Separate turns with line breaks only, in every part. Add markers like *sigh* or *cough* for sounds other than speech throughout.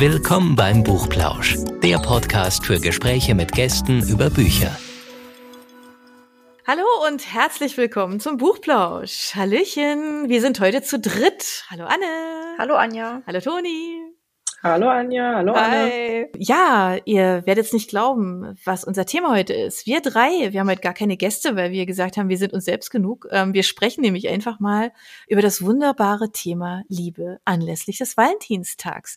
Willkommen beim Buchplausch, der Podcast für Gespräche mit Gästen über Bücher.
Hallo und herzlich willkommen zum Buchplausch. Hallöchen, wir sind heute zu dritt. Hallo Anne.
Hallo Anja.
Hallo Toni.
Hallo Anja, hallo Anna.
Ja, ihr werdet es nicht glauben, was unser Thema heute ist. Wir drei, wir haben heute gar keine Gäste, weil wir gesagt haben, wir sind uns selbst genug. Ähm, wir sprechen nämlich einfach mal über das wunderbare Thema Liebe anlässlich des Valentinstags.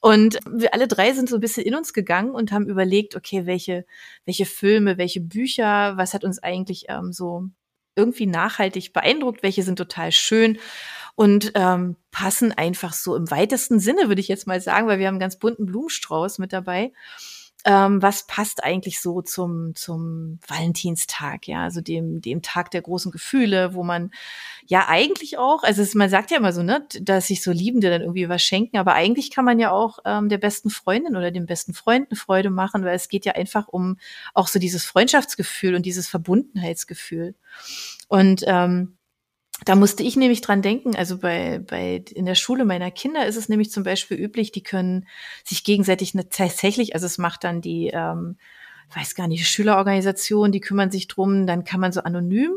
Und wir alle drei sind so ein bisschen in uns gegangen und haben überlegt, okay, welche, welche Filme, welche Bücher, was hat uns eigentlich ähm, so irgendwie nachhaltig beeindruckt, welche sind total schön und ähm, passen einfach so im weitesten Sinne, würde ich jetzt mal sagen, weil wir haben einen ganz bunten Blumenstrauß mit dabei. Ähm, was passt eigentlich so zum, zum Valentinstag, ja, also dem, dem Tag der großen Gefühle, wo man ja eigentlich auch, also es, man sagt ja immer so, ne, dass sich so Liebende dann irgendwie was schenken, aber eigentlich kann man ja auch ähm, der besten Freundin oder dem besten Freund eine Freude machen, weil es geht ja einfach um auch so dieses Freundschaftsgefühl und dieses Verbundenheitsgefühl. Und ähm, da musste ich nämlich dran denken, also bei, bei in der Schule meiner Kinder ist es nämlich zum Beispiel üblich, die können sich gegenseitig eine, tatsächlich, also es macht dann die, ähm, weiß gar nicht, Schülerorganisation, die kümmern sich drum, dann kann man so anonym,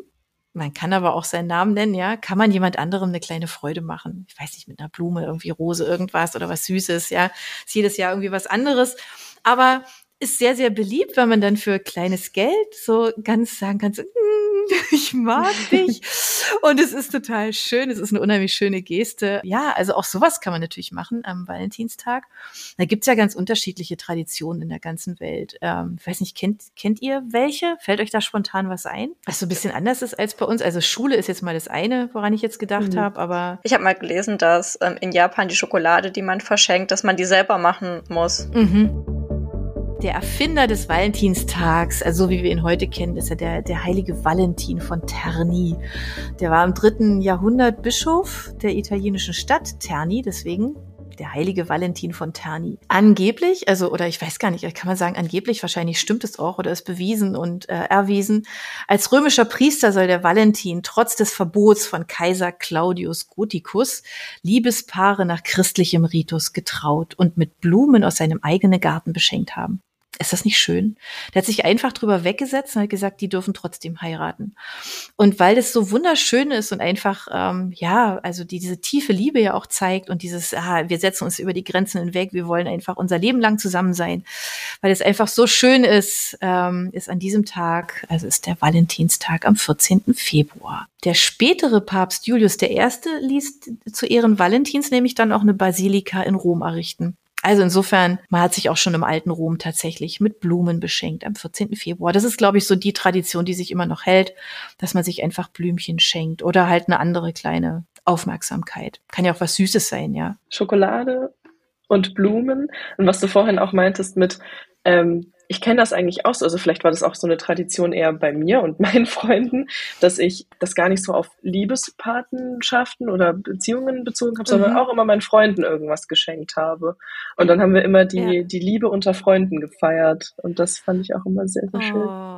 man kann aber auch seinen Namen nennen, ja, kann man jemand anderem eine kleine Freude machen. Ich weiß nicht, mit einer Blume, irgendwie Rose, irgendwas oder was Süßes, ja. Ist jedes Jahr irgendwie was anderes. Aber ist sehr, sehr beliebt, weil man dann für kleines Geld so ganz sagen kann, so, mm, *laughs* ich mag dich. *laughs* Und es ist total schön. Es ist eine unheimlich schöne Geste. Ja, also auch sowas kann man natürlich machen am Valentinstag. Da gibt's ja ganz unterschiedliche Traditionen in der ganzen Welt. Ähm, ich weiß nicht, kennt, kennt ihr welche? Fällt euch da spontan was ein? Was so ein bisschen anders ist als bei uns? Also Schule ist jetzt mal das eine, woran ich jetzt gedacht mhm. habe, aber.
Ich habe mal gelesen, dass ähm, in Japan die Schokolade, die man verschenkt, dass man die selber machen muss.
Mhm der Erfinder des Valentinstags, also so wie wir ihn heute kennen, ist ja der, der heilige Valentin von Terni. Der war im dritten Jahrhundert Bischof der italienischen Stadt Terni, deswegen der heilige Valentin von Terni. Angeblich, also oder ich weiß gar nicht, kann man sagen, angeblich, wahrscheinlich stimmt es auch oder ist bewiesen und äh, erwiesen. Als römischer Priester soll der Valentin trotz des Verbots von Kaiser Claudius Gothicus Liebespaare nach christlichem Ritus getraut und mit Blumen aus seinem eigenen Garten beschenkt haben. Ist das nicht schön? Der hat sich einfach drüber weggesetzt und hat gesagt, die dürfen trotzdem heiraten. Und weil das so wunderschön ist und einfach, ähm, ja, also die, diese tiefe Liebe ja auch zeigt und dieses, ah, wir setzen uns über die Grenzen hinweg, wir wollen einfach unser Leben lang zusammen sein, weil es einfach so schön ist, ähm, ist an diesem Tag, also ist der Valentinstag am 14. Februar. Der spätere Papst Julius I. ließ zu Ehren Valentins nämlich dann auch eine Basilika in Rom errichten. Also insofern, man hat sich auch schon im alten Rom tatsächlich mit Blumen beschenkt am 14. Februar. Das ist, glaube ich, so die Tradition, die sich immer noch hält, dass man sich einfach Blümchen schenkt oder halt eine andere kleine Aufmerksamkeit. Kann ja auch was Süßes sein, ja.
Schokolade und Blumen. Und was du vorhin auch meintest mit, ähm, ich kenne das eigentlich auch so, also vielleicht war das auch so eine Tradition eher bei mir und *laughs* meinen Freunden, dass ich das gar nicht so auf Liebespatenschaften oder Beziehungen bezogen habe, mhm. sondern auch immer meinen Freunden irgendwas geschenkt habe. Und dann haben wir immer die, ja. die Liebe unter Freunden gefeiert. Und das fand ich auch immer sehr, sehr schön.
Oh.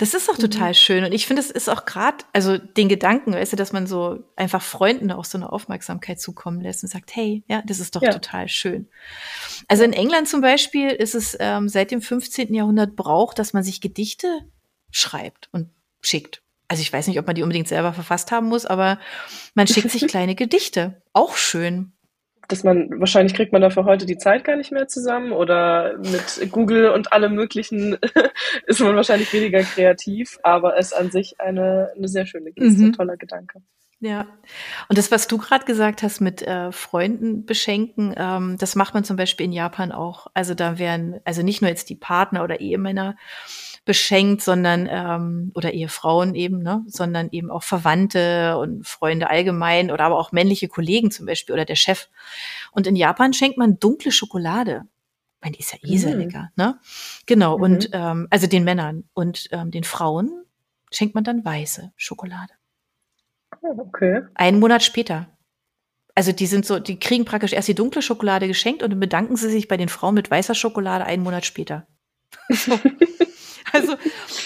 Das ist doch total mhm. schön. Und ich finde, es ist auch gerade, also den Gedanken, weißt du, dass man so einfach Freunden auch so eine Aufmerksamkeit zukommen lässt und sagt, hey, ja, das ist doch ja. total schön. Also in England zum Beispiel ist es ähm, seit dem 15. Jahrhundert Brauch, dass man sich Gedichte schreibt und schickt. Also ich weiß nicht, ob man die unbedingt selber verfasst haben muss, aber man schickt sich *laughs* kleine Gedichte. Auch schön
dass man, wahrscheinlich kriegt man dafür heute die Zeit gar nicht mehr zusammen oder mit Google und allem möglichen *laughs* ist man wahrscheinlich weniger kreativ, aber es an sich eine, eine sehr schöne Geste, mhm. toller Gedanke.
Ja, und das, was du gerade gesagt hast mit äh, Freunden beschenken, ähm, das macht man zum Beispiel in Japan auch. Also da werden, also nicht nur jetzt die Partner oder Ehemänner beschenkt, sondern ähm, oder Ehefrauen eben, ne, sondern eben auch Verwandte und Freunde allgemein oder aber auch männliche Kollegen zum Beispiel oder der Chef. Und in Japan schenkt man dunkle Schokolade. Ich meine, die ist ja eh sehr mhm. lecker, ne? Genau. Mhm. Und ähm, also den Männern und ähm, den Frauen schenkt man dann weiße Schokolade.
Okay.
Einen Monat später. Also die sind so, die kriegen praktisch erst die dunkle Schokolade geschenkt und dann bedanken sie sich bei den Frauen mit weißer Schokolade einen Monat später. *laughs* *laughs* Also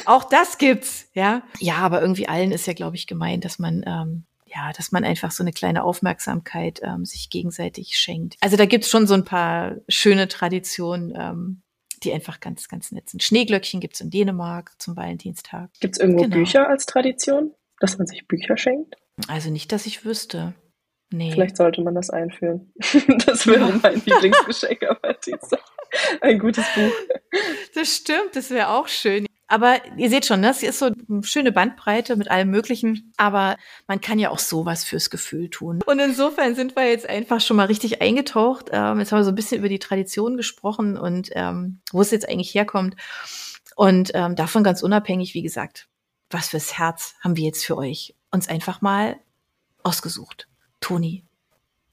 auch das gibt's, ja. Ja, aber irgendwie allen ist ja, glaube ich, gemeint, dass man ähm, ja, dass man einfach so eine kleine Aufmerksamkeit ähm, sich gegenseitig schenkt. Also da gibt's schon so ein paar schöne Traditionen, ähm, die einfach ganz, ganz nett sind. Schneeglöckchen gibt's in Dänemark zum Valentinstag.
Gibt's irgendwo
Genau.
Bücher als Tradition, dass man sich Bücher schenkt?
Also nicht, dass ich wüsste. Nee.
Vielleicht sollte man das einführen. *laughs* Das wäre *laughs* mein Lieblingsgeschenk am Valentinstag. *laughs* Ein gutes Buch.
Das stimmt, das wäre auch schön. Aber ihr seht schon, ne, es ist so eine schöne Bandbreite mit allem Möglichen. Aber man kann ja auch sowas fürs Gefühl tun. Und insofern sind wir jetzt einfach schon mal richtig eingetaucht. Ähm, jetzt haben wir so ein bisschen über die Tradition gesprochen und ähm, wo es jetzt eigentlich herkommt. Und ähm, davon ganz unabhängig, wie gesagt, was fürs Herz haben wir jetzt für euch uns einfach mal ausgesucht. Toni,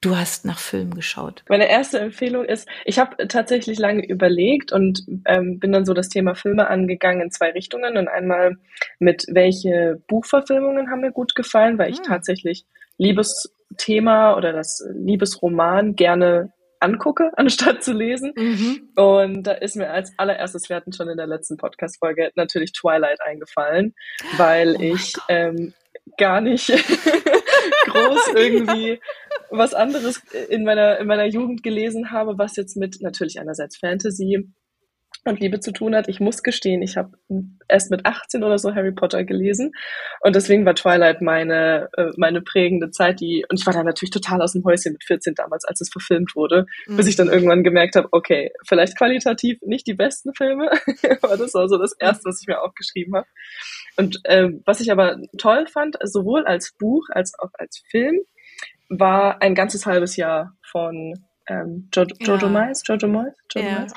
du hast nach Filmen geschaut.
Meine erste Empfehlung ist, ich habe tatsächlich lange überlegt und ähm, bin dann so das Thema Filme angegangen in zwei Richtungen. Und einmal mit, welche Buchverfilmungen haben mir gut gefallen, weil ich
Hm.
tatsächlich Liebesthema oder das Liebesroman gerne angucke, *laughs* anstatt zu lesen.
Mhm.
Und da ist mir als allererstes, wir hatten schon in der letzten Podcast-Folge natürlich Twilight eingefallen, weil
Oh
ich ähm, gar nicht *laughs* groß *laughs* irgendwie was anderes in meiner, in meiner Jugend gelesen habe, was jetzt mit natürlich einerseits Fantasy und Liebe zu tun hat. Ich muss gestehen, ich habe erst mit 18 oder so Harry Potter gelesen und deswegen war Twilight meine äh, meine prägende Zeit, die und ich war da natürlich total aus dem Häuschen mit 14 damals, als es verfilmt wurde, bis ich dann irgendwann gemerkt habe, okay, vielleicht qualitativ nicht die besten Filme, *laughs* aber das war so das erste, was ich mir aufgeschrieben habe. Und ähm, was ich aber toll fand, sowohl als Buch als auch als Film, war ein ganzes halbes Jahr von ähm, jo Jojo
Ja.
Mais, Jojo Moyes, Jojo
Ja.
Moyes.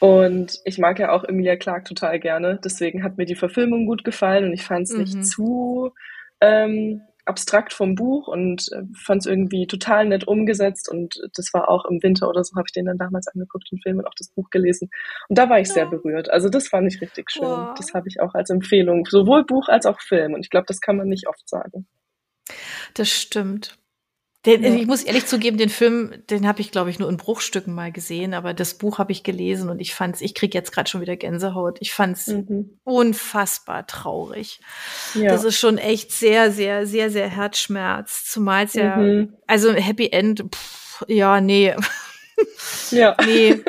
Und ich mag ja auch Emilia Clarke total gerne. Deswegen hat mir die Verfilmung gut gefallen und ich fand es
Mhm.
nicht zu ähm, abstrakt vom Buch und äh, fand es irgendwie total nett umgesetzt. Und das war auch im Winter oder so, habe ich den dann damals angeguckt, den Film und auch das Buch gelesen. Und da war ich sehr berührt. Also das fand ich richtig schön.
Wow.
Das habe ich auch als Empfehlung, sowohl Buch als auch Film. Und ich glaube, das kann man nicht oft sagen.
Das stimmt. Den,
Ja.
Ich muss ehrlich zugeben, den Film, den habe ich, glaube ich, nur in Bruchstücken mal gesehen, aber das Buch habe ich gelesen und ich fand's, ich krieg jetzt gerade schon wieder Gänsehaut. Ich fand's
Mhm.
unfassbar traurig.
Ja.
Das ist schon echt sehr, sehr, sehr, sehr Herzschmerz. Zumal es ja,
Mhm.
also Happy End, pff, ja, nee,
ja. *laughs*
nee.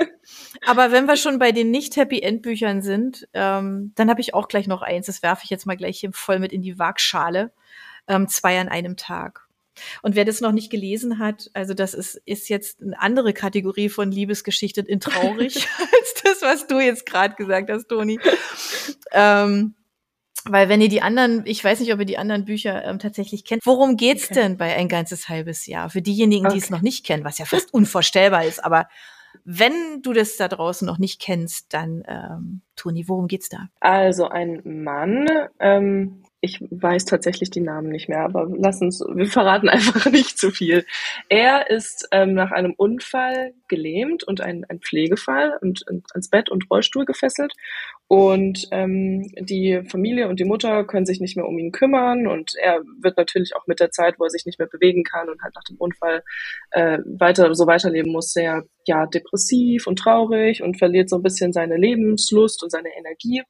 Aber wenn wir schon bei den nicht-Happy End-Büchern sind, ähm, dann habe ich auch gleich noch eins. Das werfe ich jetzt mal gleich hier voll mit in die Waagschale. Ähm, zwei an einem Tag. Und wer das noch nicht gelesen hat, also das ist, ist jetzt eine andere Kategorie von Liebesgeschichte in traurig *laughs* *laughs* als das, was du jetzt gerade gesagt hast, Toni. Ähm, weil wenn ihr die anderen, ich weiß nicht, ob ihr die anderen Bücher ähm, tatsächlich kennt, worum geht's
Okay.
denn bei ein ganzes halbes Jahr? Für diejenigen, die es noch nicht kennen, was ja fast unvorstellbar ist, aber wenn du das da draußen noch nicht kennst, dann ähm, Toni, worum geht's da?
Also ein Mann, ähm, ich weiß tatsächlich die Namen nicht mehr, aber lass uns, wir verraten *laughs* einfach nicht zu viel. Er ist ähm, nach einem Unfall gelähmt und ein, ein Pflegefall und, und ans Bett und Rollstuhl gefesselt. Und ähm, die Familie und die Mutter können sich nicht mehr um ihn kümmern und er wird natürlich auch mit der Zeit, wo er sich nicht mehr bewegen kann und halt nach dem Unfall äh, weiter so weiterleben muss, sehr ja depressiv und traurig und verliert so ein bisschen seine Lebenslust und seine Energie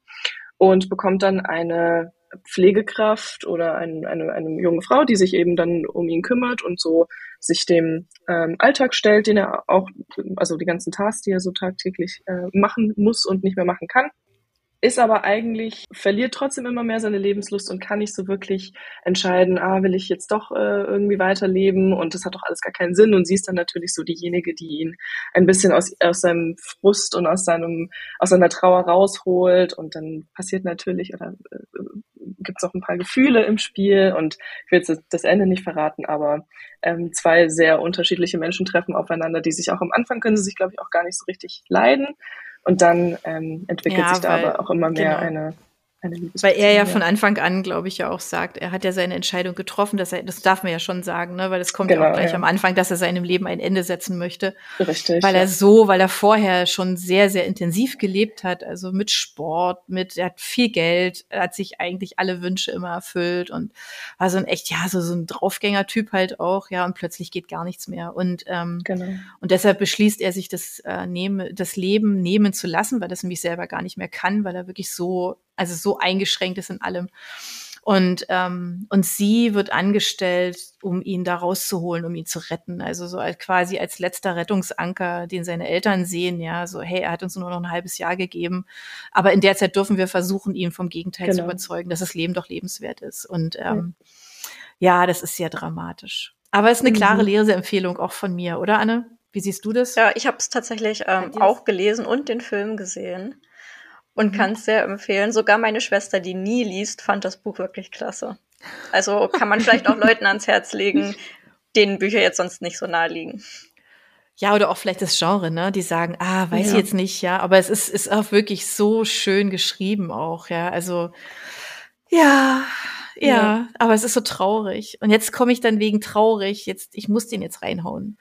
und bekommt dann eine Pflegekraft oder ein, eine, eine junge Frau, die sich eben dann um ihn kümmert und so sich dem ähm, Alltag stellt, den er auch, also die ganzen Tasks, die er so tagtäglich äh, machen muss und nicht mehr machen kann ist aber eigentlich, verliert trotzdem immer mehr seine Lebenslust und kann nicht so wirklich entscheiden, ah, will ich jetzt doch äh, irgendwie weiterleben? Und das hat doch alles gar keinen Sinn. Und sie ist dann natürlich so diejenige, die ihn ein bisschen aus, aus seinem Frust und aus seinem, aus seiner Trauer rausholt. Und dann passiert natürlich oder äh, gibt es auch ein paar Gefühle im Spiel. Und ich will jetzt das, Ende nicht verraten, aber ähm, zwei sehr unterschiedliche Menschen treffen aufeinander, die sich auch am Anfang können sie sich, glaube ich, auch gar nicht so richtig leiden. Und dann ähm, entwickelt
Ja,
sich da aber auch immer mehr
genau.
eine, eine
Weil er ja
Liebesbeziehung,
von Anfang an, glaube ich, ja auch sagt, er hat ja seine Entscheidung getroffen, dass er, das darf man ja schon sagen, ne, weil das kommt ja
Genau,
auch gleich
ja.
am Anfang, dass er seinem Leben ein Ende setzen möchte.
Richtig.
weil
ja.
er so, weil er vorher schon sehr, sehr intensiv gelebt hat, also mit Sport, mit, er hat viel Geld, er hat sich eigentlich alle Wünsche immer erfüllt und war so ein echt, ja, so, so ein Draufgänger-Typ halt auch, ja, und plötzlich geht gar nichts mehr. Und, ähm,
Genau.
und deshalb beschließt er sich das, äh, nehme, das Leben nehmen zu lassen, weil es nämlich selber gar nicht mehr kann, weil er wirklich so, also so eingeschränkt ist in allem. Und, ähm, und sie wird angestellt, um ihn da rauszuholen, um ihn zu retten. Also so als, quasi als letzter Rettungsanker, den seine Eltern sehen, ja, so, hey, er hat uns nur noch ein halbes Jahr gegeben. Aber in der Zeit dürfen wir versuchen, ihn vom Gegenteil genau. zu überzeugen, dass das Leben doch lebenswert ist. Und ähm, ja. ja, das ist sehr dramatisch. Aber es ist eine klare mhm. Leseempfehlung auch von mir, oder Anne? Wie siehst du das?
Ja, ich habe es tatsächlich ähm, auch gelesen und den Film gesehen und mhm. kann es sehr empfehlen. Sogar meine Schwester, die nie liest, fand das Buch wirklich klasse. Also kann man vielleicht auch Leuten ans Herz legen, *laughs* denen Bücher jetzt sonst nicht so nahe liegen.
Ja, oder auch vielleicht das Genre, ne? Die sagen, ah, weiß ja. ich jetzt nicht, ja. Aber es ist, ist auch wirklich so schön geschrieben auch, ja. Also, ja, ja, ja. aber es ist so traurig. Und jetzt komme ich dann wegen traurig, jetzt, ich muss den jetzt reinhauen.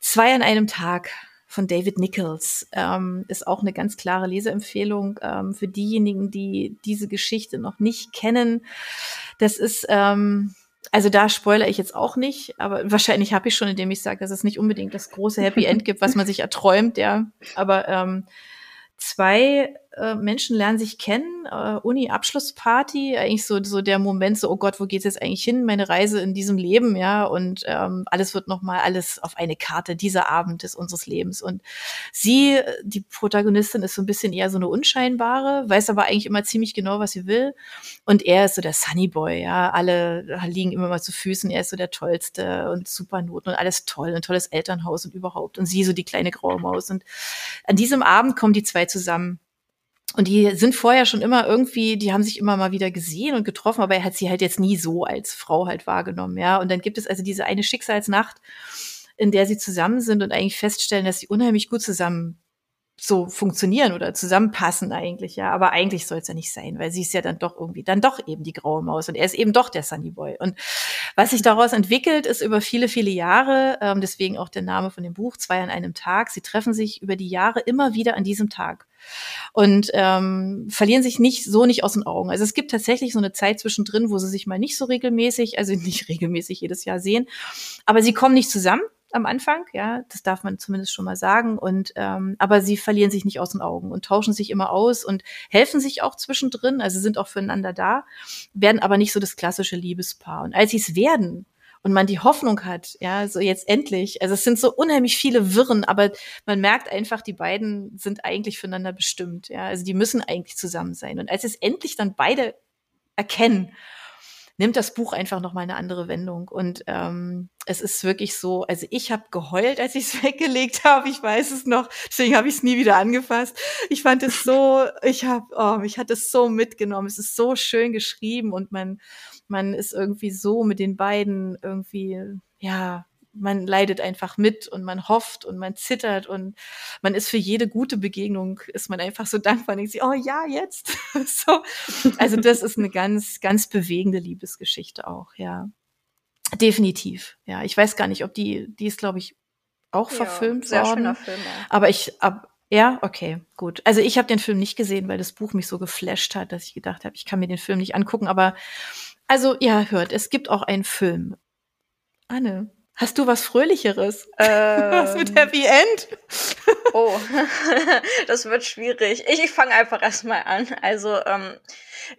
Zwei an einem Tag von David Nichols ähm, ist auch eine ganz klare Leseempfehlung ähm, für diejenigen, die diese Geschichte noch nicht kennen. Das ist ähm, also da spoilere ich jetzt auch nicht, aber wahrscheinlich habe ich schon, indem ich sage, dass es nicht unbedingt das große Happy End gibt, was man sich erträumt, ja. Aber ähm, zwei äh, Menschen lernen sich kennen, äh, Uni-Abschlussparty, eigentlich so, so der Moment, so, oh Gott, wo geht's jetzt eigentlich hin? Meine Reise in diesem Leben, ja, und ähm, alles wird nochmal alles auf eine Karte, dieser Abend des unseres Lebens. Und sie, die Protagonistin, ist so ein bisschen eher so eine unscheinbare, weiß aber eigentlich immer ziemlich genau, was sie will. Und er ist so der Sunny Boy, ja, alle liegen immer mal zu Füßen, er ist so der Tollste und Supernoten und alles toll, ein tolles Elternhaus und überhaupt. Und sie so die kleine graue Maus. Und an diesem Abend kommen die zwei zusammen. Und die sind vorher schon immer irgendwie, die haben sich immer mal wieder gesehen und getroffen, aber er hat sie halt jetzt nie so als Frau halt wahrgenommen, ja. Und dann gibt es also diese eine Schicksalsnacht, in der sie zusammen sind und eigentlich feststellen, dass sie unheimlich gut zusammen so funktionieren oder zusammenpassen eigentlich, ja. Aber eigentlich soll es ja nicht sein, weil sie ist ja dann doch irgendwie, dann doch eben die graue Maus und er ist eben doch der Sunny Boy. Und was sich daraus entwickelt, ist über viele, viele Jahre, ähm, deswegen auch der Name von dem Buch, zwei an einem Tag. Sie treffen sich über die Jahre immer wieder an diesem Tag und ähm, verlieren sich nicht so nicht aus den Augen. Also es gibt tatsächlich so eine Zeit zwischendrin, wo sie sich mal nicht so regelmäßig, also nicht *laughs* regelmäßig jedes Jahr sehen, aber sie kommen nicht zusammen am Anfang, ja, das darf man zumindest schon mal sagen. Und ähm, aber sie verlieren sich nicht aus den Augen und tauschen sich immer aus und helfen sich auch zwischendrin, also sind auch füreinander da, werden aber nicht so das klassische Liebespaar. Und als sie es werden und man die Hoffnung hat, ja, so jetzt endlich, also es sind so unheimlich viele Wirren, aber man merkt einfach, die beiden sind eigentlich füreinander bestimmt, ja, also die müssen eigentlich zusammen sein. Und als es endlich dann beide erkennen nimmt das Buch einfach noch mal eine andere Wendung. Und ähm, es ist wirklich so, also ich habe geheult, als ich es *laughs* weggelegt habe. Ich weiß es noch, deswegen habe ich es nie wieder angefasst. Ich fand es so, ich habe, oh, mich hat es so mitgenommen. Es ist so schön geschrieben und man, man ist irgendwie so mit den beiden irgendwie, ja, man leidet einfach mit und man hofft und man zittert und man ist für jede gute Begegnung ist man einfach so dankbar und denkt sich, oh ja, jetzt. *laughs* so. Also das ist eine ganz, ganz bewegende Liebesgeschichte auch, ja. Definitiv. Ja, ich weiß gar nicht, ob die, die ist, glaube ich, auch ja, verfilmt sehr worden. Schöner Film, ja. Aber ich, ab, ja, okay, gut. Also ich habe den Film nicht gesehen, weil das Buch mich so geflasht hat, dass ich gedacht habe, ich kann mir den Film nicht angucken. Aber also ja, hört, es gibt auch einen Film. Anne, Hast du was Fröhlicheres? Ähm, *laughs* was mit Happy End? *laughs*
oh, *laughs* das wird schwierig. Ich, ich fange einfach erstmal an. Also, ähm,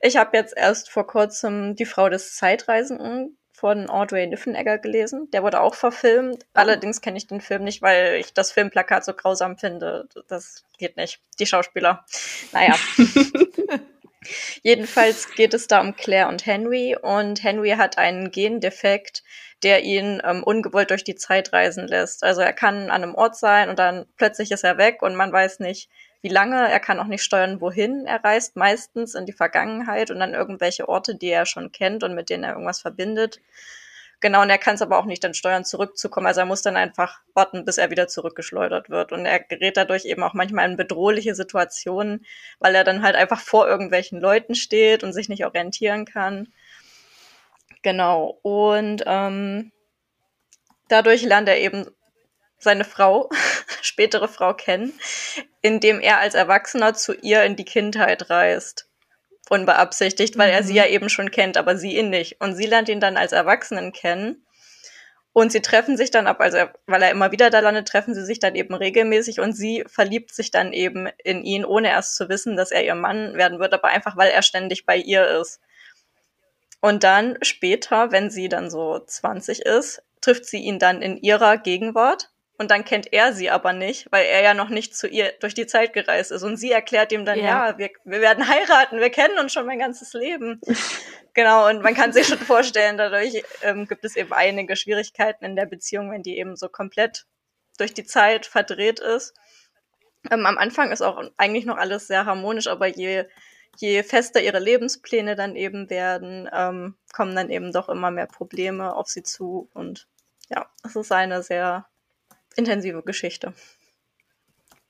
ich habe jetzt erst vor kurzem Die Frau des Zeitreisenden von Audrey Niffenegger gelesen. Der wurde auch verfilmt. Oh. Allerdings kenne ich den Film nicht, weil ich das Filmplakat so grausam finde. Das geht nicht. Die Schauspieler. Naja. Jedenfalls geht es da um Claire und Henry und Henry hat einen Gendefekt, der ihn ähm, ungewollt durch die Zeit reisen lässt. Also er kann an einem Ort sein und dann plötzlich ist er weg und man weiß nicht, wie lange. Er kann auch nicht steuern, wohin er reist, meistens in die Vergangenheit und dann irgendwelche Orte, die er schon kennt und mit denen er irgendwas verbindet. Genau, und er kann es aber auch nicht dann steuern, zurückzukommen. Also er muss dann einfach warten, bis er wieder zurückgeschleudert wird. Und er gerät dadurch eben auch manchmal in bedrohliche Situationen, weil er dann halt einfach vor irgendwelchen Leuten steht und sich nicht orientieren kann. Genau. Und ähm, dadurch lernt er eben seine Frau, *laughs* spätere Frau kennen, indem er als Erwachsener zu ihr in die Kindheit reist. Unbeabsichtigt, weil mhm. er sie mhm. ja eben schon kennt, aber sie ihn nicht. Und sie lernt ihn dann als Erwachsenen kennen. Und sie treffen sich dann ab, also weil er immer wieder da landet, treffen sie sich dann eben regelmäßig und sie verliebt sich dann eben in ihn, ohne erst zu wissen, dass er ihr Mann werden wird, aber einfach weil er ständig bei ihr ist. Und dann später, wenn sie dann so 20 ist, trifft sie ihn dann in ihrer Gegenwart. Und dann kennt er sie aber nicht, weil er ja noch nicht zu ihr durch die Zeit gereist ist. Und sie erklärt ihm dann, ja, ja wir, wir werden heiraten, wir kennen uns schon mein ganzes Leben. genau, und man kann sich schon *laughs* vorstellen, dadurch ähm, gibt es eben einige Schwierigkeiten in der Beziehung, wenn die eben so komplett durch die Zeit verdreht ist. Ähm, am Anfang ist auch eigentlich noch alles sehr harmonisch, aber je, je fester ihre Lebenspläne dann eben werden, ähm, kommen dann eben doch immer mehr Probleme auf sie zu. Und ja, es ist eine sehr intensive Geschichte.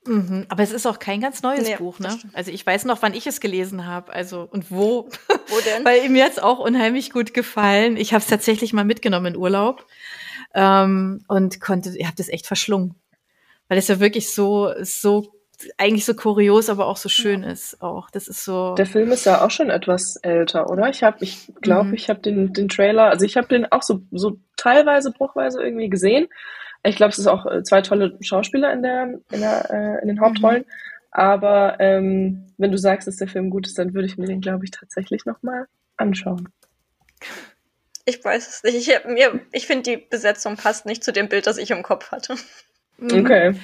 Mhm, aber es ist auch kein ganz neues nee, Buch, ne? Also ich weiß noch, wann ich es gelesen habe, also und wo. *laughs* Wo denn? Weil mir jetzt auch unheimlich gut gefallen. Ich habe es tatsächlich mal mitgenommen in Urlaub ähm, und konnte, ich habe das echt verschlungen, weil es ja wirklich so so eigentlich so kurios, aber auch so schön ja. ist. Auch das ist so.
Der Film ist ja auch schon etwas älter, oder? Ich habe, ich glaube, mhm. ich habe den den Trailer, also ich habe den auch so so teilweise bruchweise irgendwie gesehen ich glaube, es ist auch äh, zwei tolle Schauspieler in, der, in, der, äh, in den Hauptrollen. Mhm. Aber ähm, wenn du sagst, dass der Film gut ist, dann würde ich mir den, glaube ich, tatsächlich nochmal anschauen.
Ich weiß es nicht. Ich, mir, ich finde, die Besetzung passt nicht zu dem Bild, das ich im Kopf hatte.
Mhm. Okay.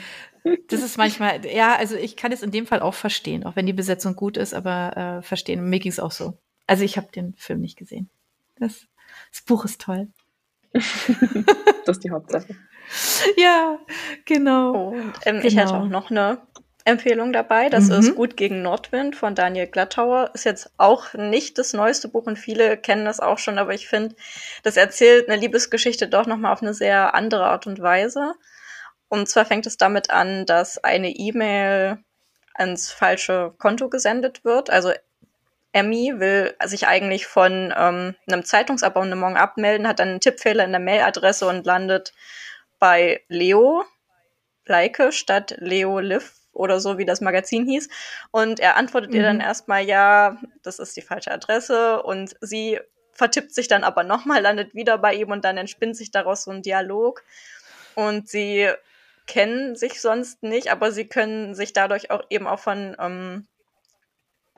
Das ist manchmal, ja, also ich kann es in dem Fall auch verstehen, auch wenn die Besetzung gut ist, aber äh, verstehen. Mir ging es auch so. Also ich habe den Film nicht gesehen. Das, das Buch ist toll. *laughs*
das ist die Hauptsache.
ja, genau.
Und ähm, genau. ich hätte auch noch eine Empfehlung dabei. Das mhm. ist Gut gegen Nordwind von Daniel Glattauer. Ist jetzt auch nicht das neueste Buch und viele kennen das auch schon, aber ich finde, das erzählt eine Liebesgeschichte doch nochmal auf eine sehr andere Art und Weise. Und zwar fängt es damit an, dass eine E-Mail ans falsche Konto gesendet wird. Also Emmy will sich eigentlich von ähm, einem Zeitungsabonnement abmelden, hat dann einen Tippfehler in der Mailadresse und landet bei Leo Leike statt Leo Liv oder so, wie das Magazin hieß. Und er antwortet mhm. ihr dann mhm. erstmal, ja, das ist die falsche Adresse. Und sie vertippt sich dann aber nochmal, landet wieder bei ihm und dann entspinnt sich daraus so ein Dialog. Und sie kennen sich sonst nicht, aber sie können sich dadurch auch eben auch von ähm,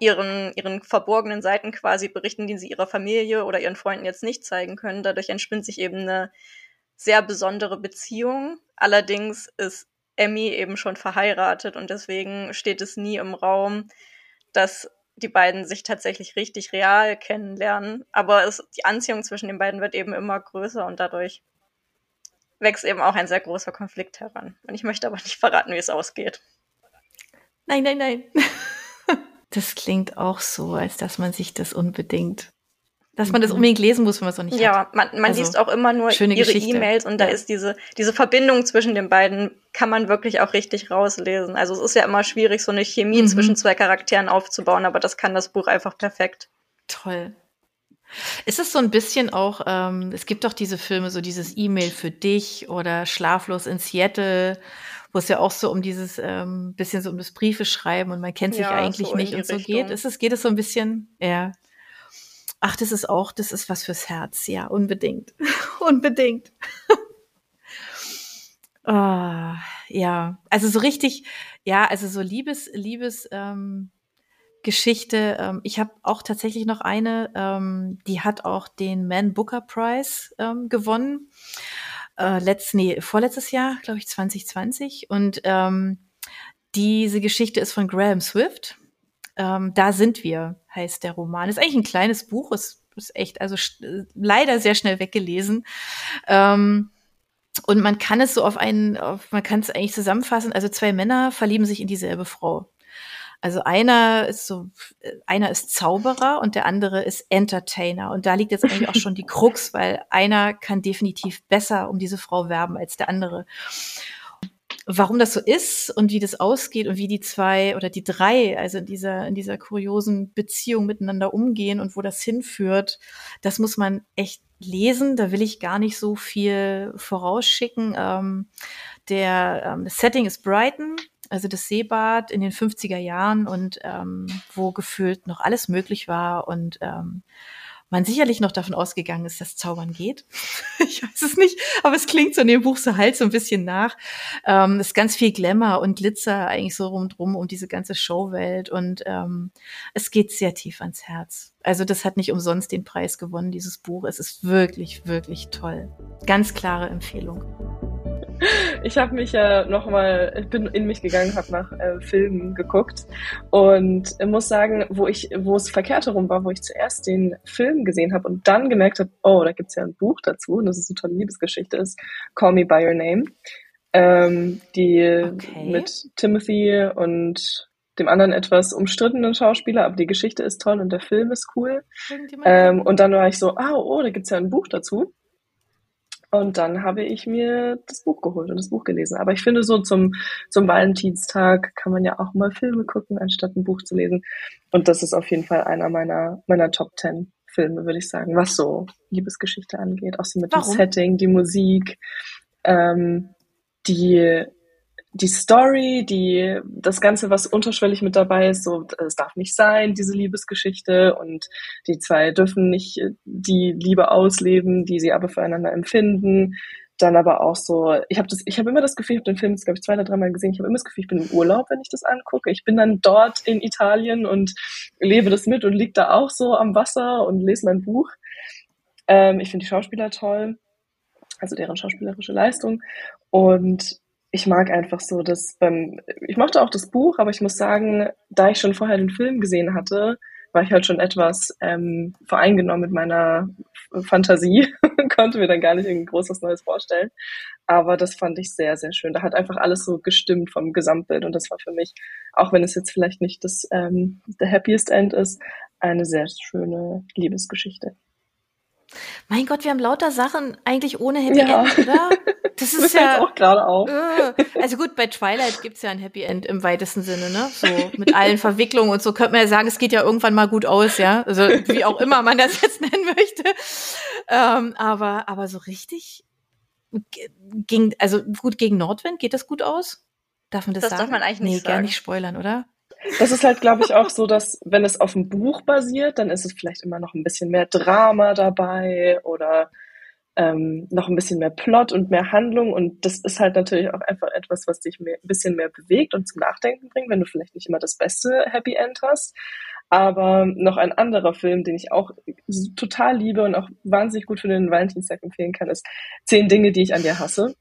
ihren, ihren verborgenen Seiten quasi berichten, die sie ihrer Familie oder ihren Freunden jetzt nicht zeigen können. Dadurch entspinnt sich eben eine sehr besondere Beziehung. Allerdings ist Emmy eben schon verheiratet und deswegen steht es nie im Raum, dass die beiden sich tatsächlich richtig real kennenlernen. Aber es, die Anziehung zwischen den beiden wird eben immer größer und dadurch wächst eben auch ein sehr großer Konflikt heran. Und ich möchte aber nicht verraten, wie es ausgeht.
Nein, nein, nein. *laughs* Das klingt auch so, als dass man sich das unbedingt dass man das mhm. unbedingt lesen muss, wenn man es noch nicht
ja,
hat.
Ja, man, man also, liest auch immer nur ihre E-Mails und da ja. ist diese, diese Verbindung zwischen den beiden, kann man wirklich auch richtig rauslesen. Also es ist ja immer schwierig, so eine Chemie mhm. zwischen zwei Charakteren aufzubauen, aber das kann das Buch einfach perfekt.
Toll. Ist es so ein bisschen auch, ähm, es gibt doch diese Filme, so dieses E-Mail für dich oder Schlaflos in Seattle, wo es ja auch so um dieses ähm, bisschen so um das Briefe schreiben und man kennt sich ja, eigentlich so nicht und so Richtung. geht. Ist es, geht es so ein bisschen, ja. Ach, das ist auch, das ist was fürs Herz. Ja, unbedingt. *laughs* unbedingt. oh, *laughs* ja, also so richtig, ja, also so Liebes, Liebes, ähm, Geschichte. Ähm, ich habe auch tatsächlich noch eine, ähm, die hat auch den Man Booker Prize ähm, gewonnen. Äh, letzt, nee, vorletztes Jahr, glaube ich, 2020. Und ähm, diese Geschichte ist von Graham Swift. Ähm, da sind wir, heißt der Roman. Ist eigentlich ein kleines Buch, ist, ist echt, also leider sehr schnell weggelesen. Ähm, und man kann es so auf einen, auf, man kann es eigentlich zusammenfassen. Also zwei Männer verlieben sich in dieselbe Frau. Also einer ist so, einer ist Zauberer und der andere ist Entertainer. Und da liegt jetzt eigentlich auch schon die Krux, weil einer kann definitiv besser um diese Frau werben als der andere warum das so ist und wie das ausgeht und wie die zwei oder die drei, also in dieser, in dieser kuriosen Beziehung miteinander umgehen und wo das hinführt, das muss man echt lesen. Da will ich gar nicht so viel vorausschicken. Ähm, der ähm, das Setting ist Brighton, also das Seebad in den 50er Jahren und ähm, wo gefühlt noch alles möglich war und ähm, man sicherlich noch davon ausgegangen ist, dass Zaubern geht. *laughs* ich weiß es nicht, aber es klingt so in dem Buch so halt so ein bisschen nach. Ähm, es ist ganz viel Glamour und Glitzer eigentlich so rundrum um diese ganze Showwelt und ähm, es geht sehr tief ans Herz. Also das hat nicht umsonst den Preis gewonnen, dieses Buch. Es ist wirklich, wirklich toll. Ganz klare Empfehlung. *laughs*
Ich habe mich ja nochmal, ich bin in mich gegangen, habe nach äh, Filmen geguckt und muss sagen, wo ich, wo es verkehrt herum war, wo ich zuerst den Film gesehen habe und dann gemerkt habe, oh, da gibt's ja ein Buch dazu und das ist eine tolle Liebesgeschichte, ist Call Me By Your Name, ähm, die okay. mit Timothy und dem anderen etwas umstrittenen Schauspieler, aber die Geschichte ist toll und der Film ist cool. Ähm, und dann war ich so, ah, oh, da gibt's ja ein Buch dazu. Und dann habe ich mir das Buch geholt und das Buch gelesen. Aber ich finde, so zum, zum Valentinstag kann man ja auch mal Filme gucken, anstatt ein Buch zu lesen. Und das ist auf jeden Fall einer meiner, meiner Top Ten Filme, würde ich sagen, was so Liebesgeschichte angeht. Auch so mit Warum? dem Setting, die Musik, ähm, die die Story, die, das Ganze, was unterschwellig mit dabei ist, so, es darf nicht sein, diese Liebesgeschichte und die zwei dürfen nicht die Liebe ausleben, die sie aber füreinander empfinden. Dann aber auch so, ich habe das, ich habe immer das Gefühl, ich habe den Film glaube ich zwei oder dreimal gesehen, ich habe immer das Gefühl, ich bin im Urlaub, wenn ich das angucke. Ich bin dann dort in Italien und lebe das mit und liege da auch so am Wasser und lese mein Buch. Ähm, ich finde die Schauspieler toll, also deren schauspielerische Leistung. Und ich mag einfach so dass beim, ich mochte auch das Buch, aber ich muss sagen, da ich schon vorher den Film gesehen hatte, war ich halt schon etwas ähm, voreingenommen mit meiner Fantasie, *laughs* konnte mir dann gar nicht irgendwie groß was Neues vorstellen. Aber das fand ich sehr, sehr schön. Da hat einfach alles so gestimmt vom Gesamtbild und das war für mich, auch wenn es jetzt vielleicht nicht das ähm, the happiest end ist, eine sehr schöne Liebesgeschichte.
Mein Gott, wir haben lauter Sachen eigentlich ohne Happy ja. End, oder? *laughs*
Das ist ja auch gerade auf.
Äh, also gut, bei Twilight gibt's ja ein Happy End im weitesten Sinne, ne? So mit allen *laughs* Verwicklungen und so könnte man ja sagen, es geht ja irgendwann mal gut aus, ja. Also wie auch immer man das jetzt nennen möchte. Ähm, aber aber so richtig ging, also gut gegen Nordwind geht das gut aus? Darf man das,
das
sagen?
Das darf man eigentlich nicht
nee,
sagen.
gar nicht spoilern, oder?
Das ist halt, glaube ich, auch so, dass wenn es auf dem Buch basiert, dann ist es vielleicht immer noch ein bisschen mehr Drama dabei oder ähm, noch ein bisschen mehr Plot und mehr Handlung. Und das ist halt natürlich auch einfach etwas, was dich mehr, ein bisschen mehr bewegt und zum Nachdenken bringt, wenn du vielleicht nicht immer das beste Happy End hast. Aber noch ein anderer Film, den ich auch total liebe und auch wahnsinnig gut für den Valentinstag empfehlen kann, ist Zehn Dinge, die ich an dir hasse.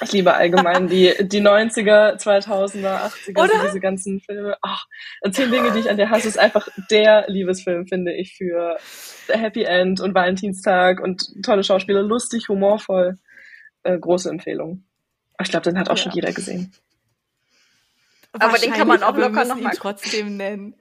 Ich liebe allgemein die, die 90er, 2000er, 80er, Oder? diese ganzen Filme. Ach, zehn Dinge, die ich an dir hasse, ist einfach der Liebesfilm, finde ich, für Happy End und Valentinstag und tolle Schauspieler, lustig, humorvoll. Äh, große Empfehlung. Ich glaube, den hat auch ja. schon jeder gesehen.
Aber den kann man auch locker
nochmal trotzdem nennen.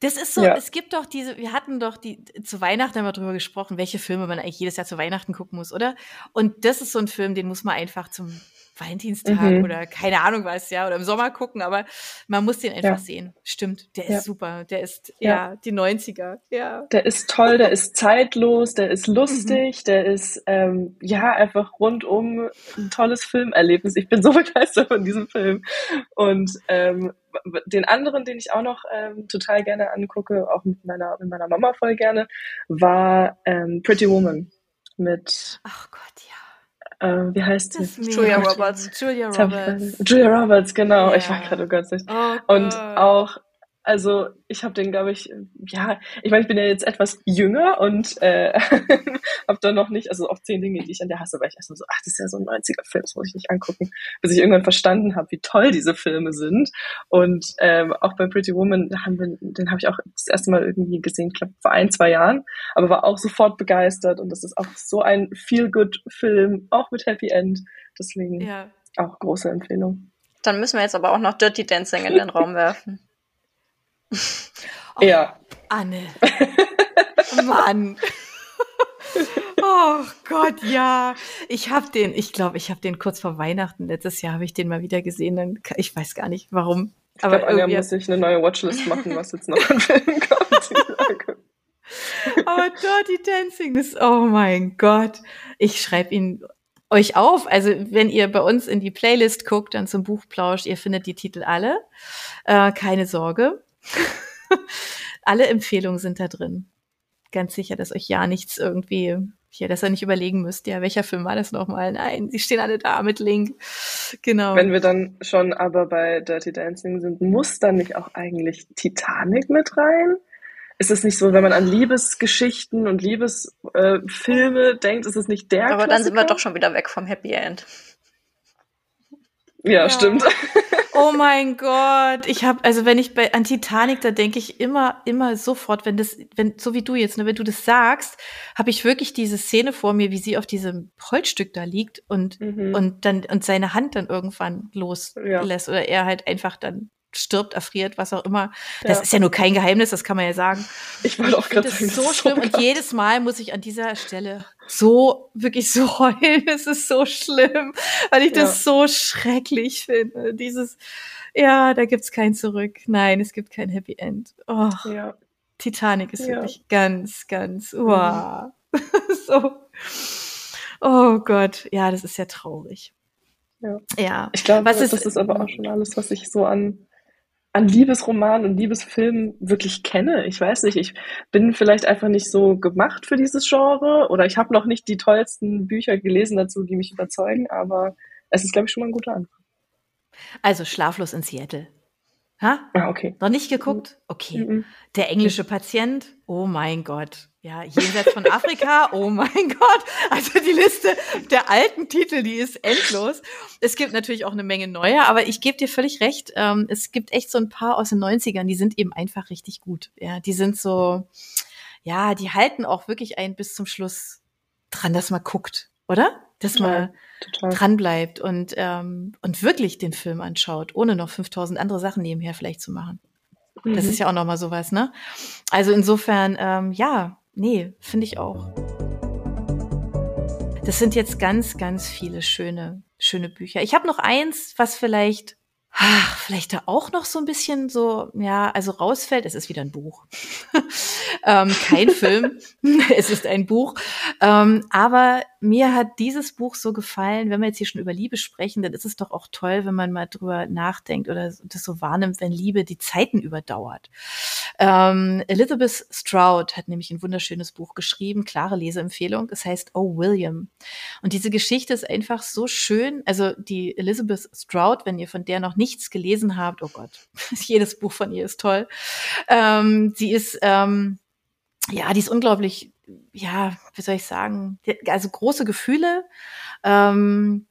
Das ist so, ja. es gibt doch diese, wir hatten doch die, zu Weihnachten wir drüber gesprochen, welche Filme man eigentlich jedes Jahr zu Weihnachten gucken muss, oder? Und das ist so ein Film, den muss man einfach zum Valentinstag mhm. oder keine Ahnung was, ja, oder im Sommer gucken, aber man muss den einfach ja. sehen. Stimmt, der ja. ist super. Der ist, ja, die 90er, ja.
Der ist toll, der ist zeitlos, der ist lustig, mhm. der ist, ähm, ja, einfach rundum ein tolles Filmerlebnis. Ich bin so *laughs* begeistert von diesem Film. Und ähm, den anderen, den ich auch noch ähm, total gerne angucke, auch mit meiner, mit meiner Mama voll gerne, war ähm, Pretty Woman mit.
Ach Gott, ja
äh, wie heißt sie?
Julia Roberts.
Julia Roberts.
Julia Roberts, genau. Ja. Ich war gerade ganz nicht. Oh und auch also ich habe den, glaube ich, ja, ich meine, ich bin ja jetzt etwas jünger und äh, *laughs* habe da noch nicht, also auch zehn Dinge, die ich an der hasse, weil ich erstmal so, ach, das ist ja so ein 90er-Film, das muss ich nicht angucken, bis ich irgendwann verstanden habe, wie toll diese Filme sind. Und ähm, auch bei Pretty Woman haben wir, den habe ich auch das erste Mal irgendwie gesehen, ich glaube vor ein, zwei Jahren, aber war auch sofort begeistert und das ist auch so ein Feel-Good-Film, auch mit Happy End. Deswegen ja. auch große Empfehlung.
Dann müssen wir jetzt aber auch noch Dirty Dancing in den Raum werfen.
Oh, ja. Anne. *laughs* Mann. *laughs* Oh Gott, ja. Ich habe den, ich glaube, ich habe den kurz vor Weihnachten letztes Jahr habe ich den mal wieder gesehen. Dann, ich weiß gar nicht, warum.
Ich aber glaub, Anja muss sich eine neue Watchlist machen, was jetzt noch an Filmen *laughs* kommt.
aber Dirty Dancing ist, oh mein Gott. Ich schreibe ihn euch auf. Also wenn ihr bei uns in die Playlist guckt, dann zum Buchplausch, ihr findet die Titel alle. Äh, keine Sorge. *laughs* Alle Empfehlungen sind da drin. ganz sicher, dass euch ja nichts irgendwie hier, dass ihr nicht überlegen müsst, ja, welcher Film war das nochmal? Nein, sie stehen alle da mit Link. Genau.
Wenn wir dann schon aber bei Dirty Dancing sind, muss dann nicht auch eigentlich Titanic mit rein? Ist es nicht so, wenn man an Liebesgeschichten und Liebesfilme äh, denkt, ist es nicht der
Aber
Klassiker?
dann sind wir doch schon wieder weg vom Happy End.
Ja, ja. stimmt. *laughs*
Oh mein Gott, ich habe also wenn ich bei an Titanic, da denke ich immer immer sofort, wenn das wenn so wie du jetzt, ne, wenn du das sagst, habe ich wirklich diese Szene vor mir, wie sie auf diesem Holzstück da liegt und mhm. und dann und seine Hand dann irgendwann loslässt ja. oder er halt einfach dann stirbt, erfriert, was auch immer. Das ja. ist ja nur kein Geheimnis, das kann man ja sagen.
Ich wollte auch gerade sagen,
das ist so schlimm. und jedes Mal muss ich an dieser Stelle so, wirklich so *laughs* heulen. Es ist so schlimm, weil ich ja. das so schrecklich finde. Dieses, ja, da gibt's kein Zurück. Nein, es gibt kein Happy End. Oh, ja. Titanic ist wirklich ganz, ganz, wow. Mhm. *laughs* so. Oh Gott, ja, das ist ja traurig.
Ja. ja. Ich glaube, das ist aber auch schon alles, was ich so an an Liebesromanen und Liebesfilmen wirklich kenne. Ich weiß nicht, ich bin vielleicht einfach nicht so gemacht für dieses Genre oder ich habe noch nicht die tollsten Bücher gelesen dazu, die mich überzeugen, aber es ist, glaube ich, schon mal ein guter Anfang.
Also Schlaflos in Seattle. Ha?
Ah, okay.
Noch nicht geguckt? Okay. Mhm. Der englische Patient? Oh mein Gott. Ja, jenseits von Afrika, *laughs* oh mein Gott. Also die Liste der alten Titel, die ist endlos. Es gibt natürlich auch eine Menge neue, aber ich gebe dir völlig recht. Ähm, es gibt echt so ein paar aus den 90ern, die sind eben einfach richtig gut. Ja, die sind so, ja, die halten auch wirklich ein bis zum Schluss dran, dass man guckt, oder? Dass man ja, dran bleibt und, ähm, und wirklich den Film anschaut, ohne noch 5000 andere Sachen nebenher vielleicht zu machen. Mhm. Das ist ja auch noch mal sowas, ne? Also insofern, ähm, ja, nee, finde ich auch. Das sind jetzt ganz, ganz viele schöne, schöne Bücher. Ich habe noch eins, was vielleicht ach, vielleicht da auch noch so ein bisschen so, ja, also rausfällt, es ist wieder ein Buch. *laughs* ähm, kein Film, *laughs* es ist ein Buch. Ähm, aber mir hat dieses Buch so gefallen, wenn wir jetzt hier schon über Liebe sprechen, dann ist es doch auch toll, wenn man mal drüber nachdenkt oder das so wahrnimmt, wenn Liebe die Zeiten überdauert. Ähm, Elizabeth Stroud hat nämlich ein wunderschönes Buch geschrieben, klare Leseempfehlung. Es heißt Oh William. Und diese Geschichte ist einfach so schön. Also die Elizabeth Stroud, wenn ihr von der noch nichts gelesen habt, oh Gott, *laughs* jedes Buch von ihr ist toll. Ähm, sie ist ähm, ja, die ist unglaublich, ja, wie soll ich sagen, also große Gefühle. Ähm,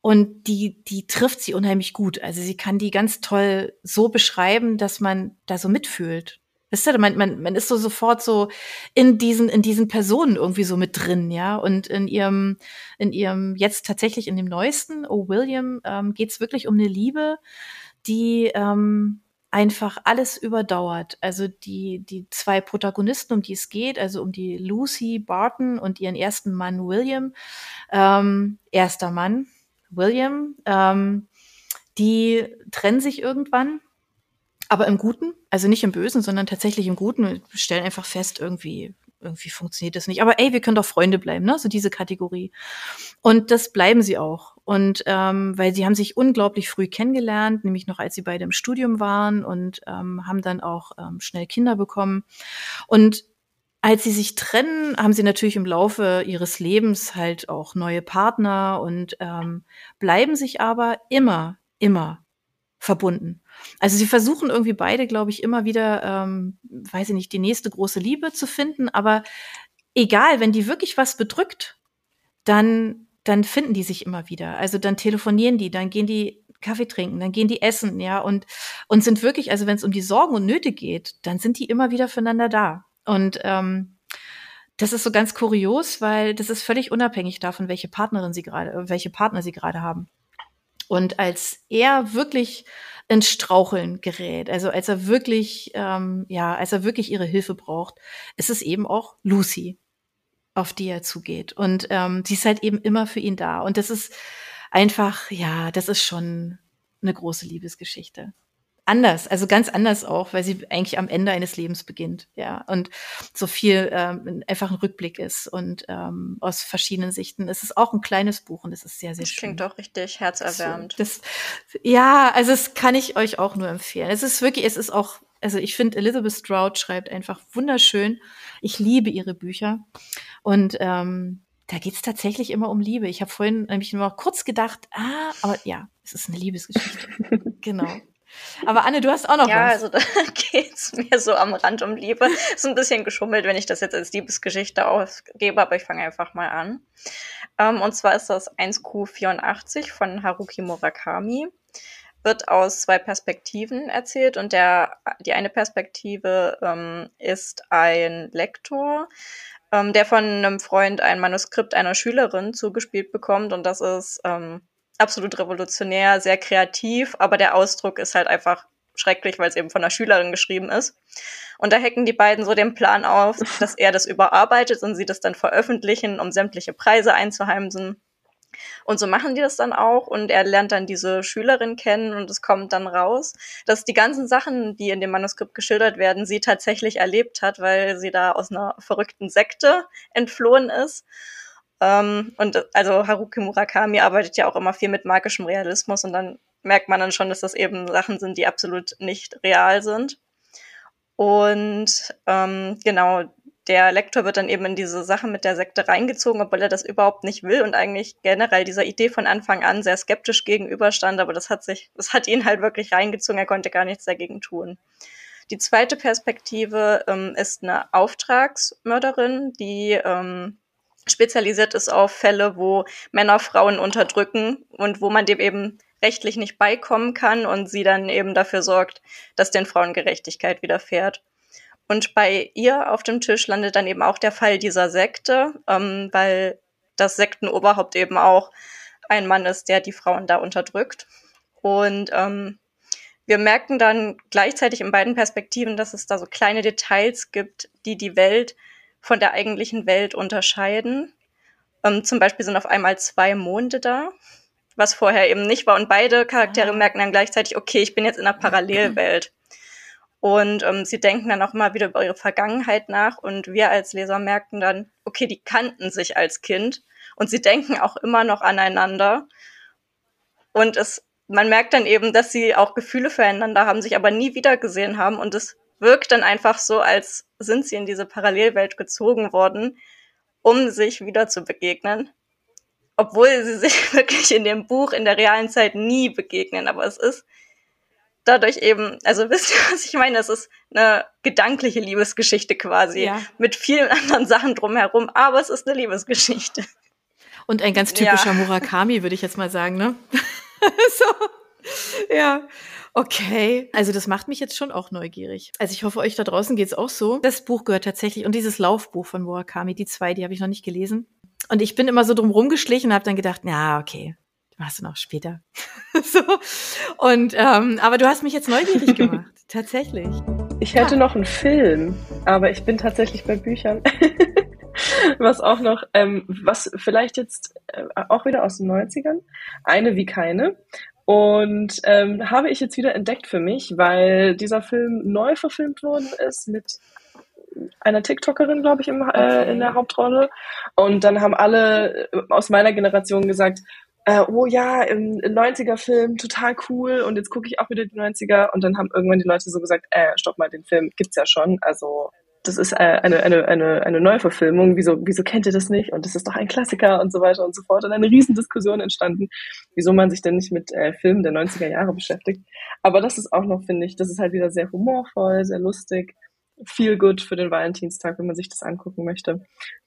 und die, die trifft sie unheimlich gut. Also sie kann die ganz toll so beschreiben, dass man da so mitfühlt. Wisst ihr, man, man, man ist so sofort so in diesen, in diesen Personen irgendwie so mit drin, ja. Und in ihrem, in ihrem, jetzt tatsächlich in dem neuesten, Oh William, ähm, geht es wirklich um eine Liebe, die ähm, einfach alles überdauert. Also die, die zwei Protagonisten, um die es geht, also um die Lucy Barton und ihren ersten Mann William, ähm, erster Mann William, ähm, die trennen sich irgendwann, aber im Guten, also nicht im Bösen, sondern tatsächlich im Guten. Stellen einfach fest, irgendwie irgendwie funktioniert das nicht. Aber ey, wir können doch Freunde bleiben, ne? So diese Kategorie. Und das bleiben sie auch. Und ähm, weil sie haben sich unglaublich früh kennengelernt, nämlich noch als sie beide im Studium waren und ähm, haben dann auch ähm, schnell Kinder bekommen. Und als sie sich trennen, haben sie natürlich im Laufe ihres Lebens halt auch neue Partner und ähm, bleiben sich aber immer, immer verbunden. Also sie versuchen irgendwie beide, glaube ich, immer wieder, ähm, weiß ich nicht, die nächste große Liebe zu finden. Aber egal, wenn die wirklich was bedrückt, dann dann finden die sich immer wieder. Also dann telefonieren die, dann gehen die Kaffee trinken, dann gehen die essen, ja, und, und sind wirklich, also wenn es um die Sorgen und Nöte geht, dann sind die immer wieder füreinander da. Und ähm, das ist so ganz kurios, weil das ist völlig unabhängig davon, welche Partnerin sie gerade, welche Partner sie gerade haben. Und als er wirklich ins Straucheln gerät, also als er wirklich, ähm, ja, als er wirklich ihre Hilfe braucht, ist es eben auch Lucy, auf die er zugeht. Und ähm, sie ist halt eben immer für ihn da. Und das ist einfach, ja, das ist schon eine große Liebesgeschichte anders, also ganz anders auch, weil sie eigentlich am Ende eines Lebens beginnt, ja, und so viel ähm, einfach ein Rückblick ist und ähm, aus verschiedenen Sichten. Es ist auch ein kleines Buch und es ist sehr, sehr
das
schön.
Klingt doch richtig herzerwärmend.
Das, ja, also es kann ich euch auch nur empfehlen. Es ist wirklich, es ist auch Also ich finde, Elizabeth Stroud schreibt einfach wunderschön. Ich liebe ihre Bücher. Und ähm, da geht's tatsächlich immer um Liebe. Ich habe vorhin nämlich nur kurz gedacht, ah, aber ja, es ist eine Liebesgeschichte. *laughs* genau. Aber Anne, du hast auch noch
ja,
was.
Ja, also da *laughs* geht's mir so am Rand um Liebe. Ist ein bisschen geschummelt, wenn ich das jetzt als Liebesgeschichte ausgebe, aber ich fange einfach mal an. Ähm, und zwar ist das 1Q84 von Haruki Murakami. Wird aus zwei Perspektiven erzählt und der, die eine Perspektive ähm, ist ein Lektor, ähm, der von einem Freund ein Manuskript einer Schülerin zugespielt bekommt und das ist ähm, absolut revolutionär, sehr kreativ, aber der Ausdruck ist halt einfach schrecklich, weil es eben von einer Schülerin geschrieben ist. Und da hacken die beiden so den Plan auf, dass er das überarbeitet und sie das dann veröffentlichen, um sämtliche Preise einzuheimsen. Und so machen die das dann auch und er lernt dann diese Schülerin kennen und es kommt dann raus, dass die ganzen Sachen, die in dem Manuskript geschildert werden, sie tatsächlich erlebt hat, weil sie da aus einer verrückten Sekte entflohen ist ähm, und also Haruki Murakami arbeitet ja auch immer viel mit magischem Realismus und dann merkt man dann schon, dass das eben Sachen sind, die absolut nicht real sind. Und ähm, genau, der Lektor wird dann eben in diese Sache mit der Sekte reingezogen, obwohl er das überhaupt nicht will und eigentlich generell dieser Idee von Anfang an sehr skeptisch gegenüberstand, aber das hat sich, das hat ihn halt wirklich reingezogen, er konnte gar nichts dagegen tun. Die zweite Perspektive ähm, ist eine Auftragsmörderin, die ähm, spezialisiert ist auf Fälle, wo Männer Frauen unterdrücken und wo man dem eben rechtlich nicht beikommen kann und sie dann eben dafür sorgt, dass den Frauen Gerechtigkeit widerfährt. Und bei ihr auf dem Tisch landet dann eben auch der Fall dieser Sekte, ähm, weil das Sektenoberhaupt eben auch ein Mann ist, der die Frauen da unterdrückt. Und ähm, wir merken dann gleichzeitig in beiden Perspektiven, dass es da so kleine Details gibt, die die Welt von der eigentlichen Welt unterscheiden. Ähm, zum Beispiel sind auf einmal zwei Monde da, was vorher eben nicht war. Und beide Charaktere ah. merken dann gleichzeitig, okay, ich bin jetzt in einer *clears throat* Parallelwelt. Und ähm, sie denken dann auch mal wieder über ihre Vergangenheit nach. Und wir als Leser merken dann, okay, die kannten sich als Kind. Und sie denken auch immer noch aneinander. Und es, man merkt dann eben, dass sie auch Gefühle füreinander haben, sich aber nie wiedergesehen haben. Und es wirkt dann einfach so, als sind sie in diese Parallelwelt gezogen worden, um sich wieder zu begegnen. Obwohl sie sich *laughs* wirklich in dem Buch in der realen Zeit nie begegnen. Aber es ist dadurch eben, also *laughs* wisst ihr, was ich meine? Es ist eine gedankliche Liebesgeschichte quasi. Ja. Mit vielen *laughs* anderen Sachen drumherum, aber es ist eine Liebesgeschichte.
Und ein ganz typischer ja. Murakami, würde ich jetzt mal sagen, ne? *laughs* so. Ja. Okay, also das macht mich jetzt schon auch neugierig. Also ich hoffe, euch da draußen geht's auch so. Das Buch gehört tatsächlich und dieses Laufbuch von Murakami, die zwei, die habe ich noch nicht gelesen. Und ich bin immer so drum rumgeschlichen und habe dann gedacht, ja, okay, machst du noch später. *laughs* so. Und ähm, aber du hast mich jetzt neugierig gemacht, *laughs* tatsächlich.
Ich hätte ja. noch einen Film, aber ich bin tatsächlich bei Büchern. *laughs* was auch noch, ähm, was vielleicht jetzt äh, auch wieder aus den 90ern, eine wie keine. Und ähm, habe ich jetzt wieder entdeckt für mich, weil dieser Film neu verfilmt worden ist mit einer TikTokerin, glaube ich, im, äh, in der Hauptrolle. Und dann haben alle aus meiner Generation gesagt, äh, oh ja, im 90er-Film, total cool. Und jetzt gucke ich auch wieder die 90er. Und dann haben irgendwann die Leute so gesagt, äh, stopp mal, den Film gibt's ja schon. Also das ist äh, eine, eine, eine, eine Neuverfilmung, wieso, wieso kennt ihr das nicht? Und das ist doch ein Klassiker und so weiter und so fort. Und eine Riesendiskussion entstanden, wieso man sich denn nicht mit äh, Filmen der 90er Jahre beschäftigt. Aber das ist auch noch, finde ich, das ist halt wieder sehr humorvoll, sehr lustig viel gut für den Valentinstag, wenn man sich das angucken möchte.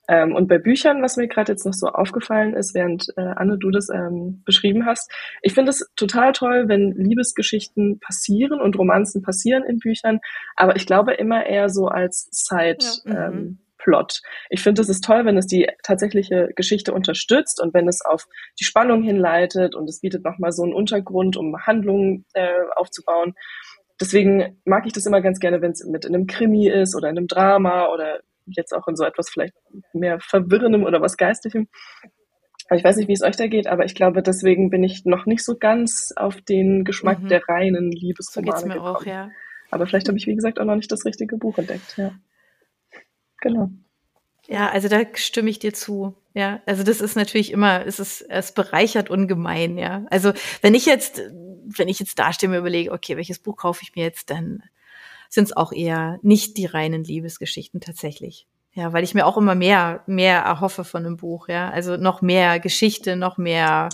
Ähm, und bei Büchern, was mir gerade jetzt noch so aufgefallen ist, während äh, Anne du das ähm, beschrieben hast, ich finde es total toll, wenn Liebesgeschichten passieren und Romanzen passieren in Büchern, aber ich glaube immer eher so als Side. Ja. Mhm. Ähm, Plot. Ich finde, es ist toll, wenn es die tatsächliche Geschichte unterstützt und wenn es auf die Spannung hinleitet und es bietet nochmal so einen Untergrund, um Handlungen äh, aufzubauen. Deswegen mag ich das immer ganz gerne, wenn es mit in einem Krimi ist oder in einem Drama oder jetzt auch in so etwas vielleicht mehr Verwirrendem oder was Geistlichem. Ich weiß nicht, wie es euch da geht, aber ich glaube, deswegen bin ich noch nicht so ganz auf den Geschmack mhm. der reinen Liebesromane so geht's mir gekommen. Auch, ja. Aber vielleicht habe ich, wie gesagt, auch noch nicht das richtige Buch entdeckt. Ja. Genau.
Ja, also da stimme ich dir zu. Ja, also das ist natürlich immer, es ist, es bereichert ungemein, ja. Also wenn ich jetzt, wenn ich jetzt dastehe und mir überlege, okay, welches Buch kaufe ich mir jetzt, dann sind es auch eher nicht die reinen Liebesgeschichten tatsächlich. Ja, weil ich mir auch immer mehr, mehr erhoffe von einem Buch, ja. Also noch mehr Geschichte, noch mehr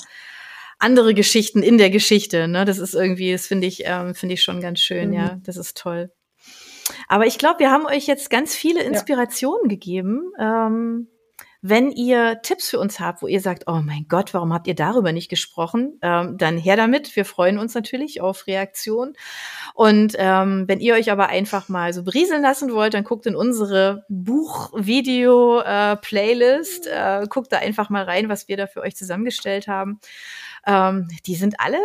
andere Geschichten in der Geschichte. Ne? Das ist irgendwie, das finde ich, ähm, finde ich schon ganz schön, mhm. ja. Das ist toll. Aber ich glaube, wir haben euch jetzt ganz viele Inspirationen ja. gegeben. Ähm, wenn ihr Tipps für uns habt, wo ihr sagt, oh mein Gott, warum habt ihr darüber nicht gesprochen, ähm, dann her damit. Wir freuen uns natürlich auf Reaktion. Und ähm, wenn ihr euch aber einfach mal so berieseln lassen wollt, dann guckt in unsere Buch-Video-Playlist. Äh, äh, guckt da einfach mal rein, was wir da für euch zusammengestellt haben. Ähm, die sind alle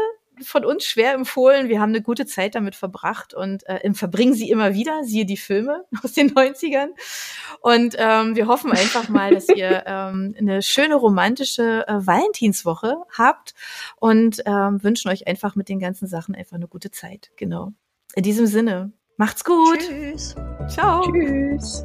von uns schwer empfohlen. Wir haben eine gute Zeit damit verbracht und äh, verbringen sie immer wieder, siehe die Filme *laughs* aus den 90ern. Und ähm, wir hoffen einfach mal, dass ihr *laughs* ähm, eine schöne romantische äh, Valentinswoche habt und ähm, wünschen euch einfach mit den ganzen Sachen einfach eine gute Zeit. Genau. In diesem Sinne, macht's gut.
Tschüss.
Ciao.
Tschüss.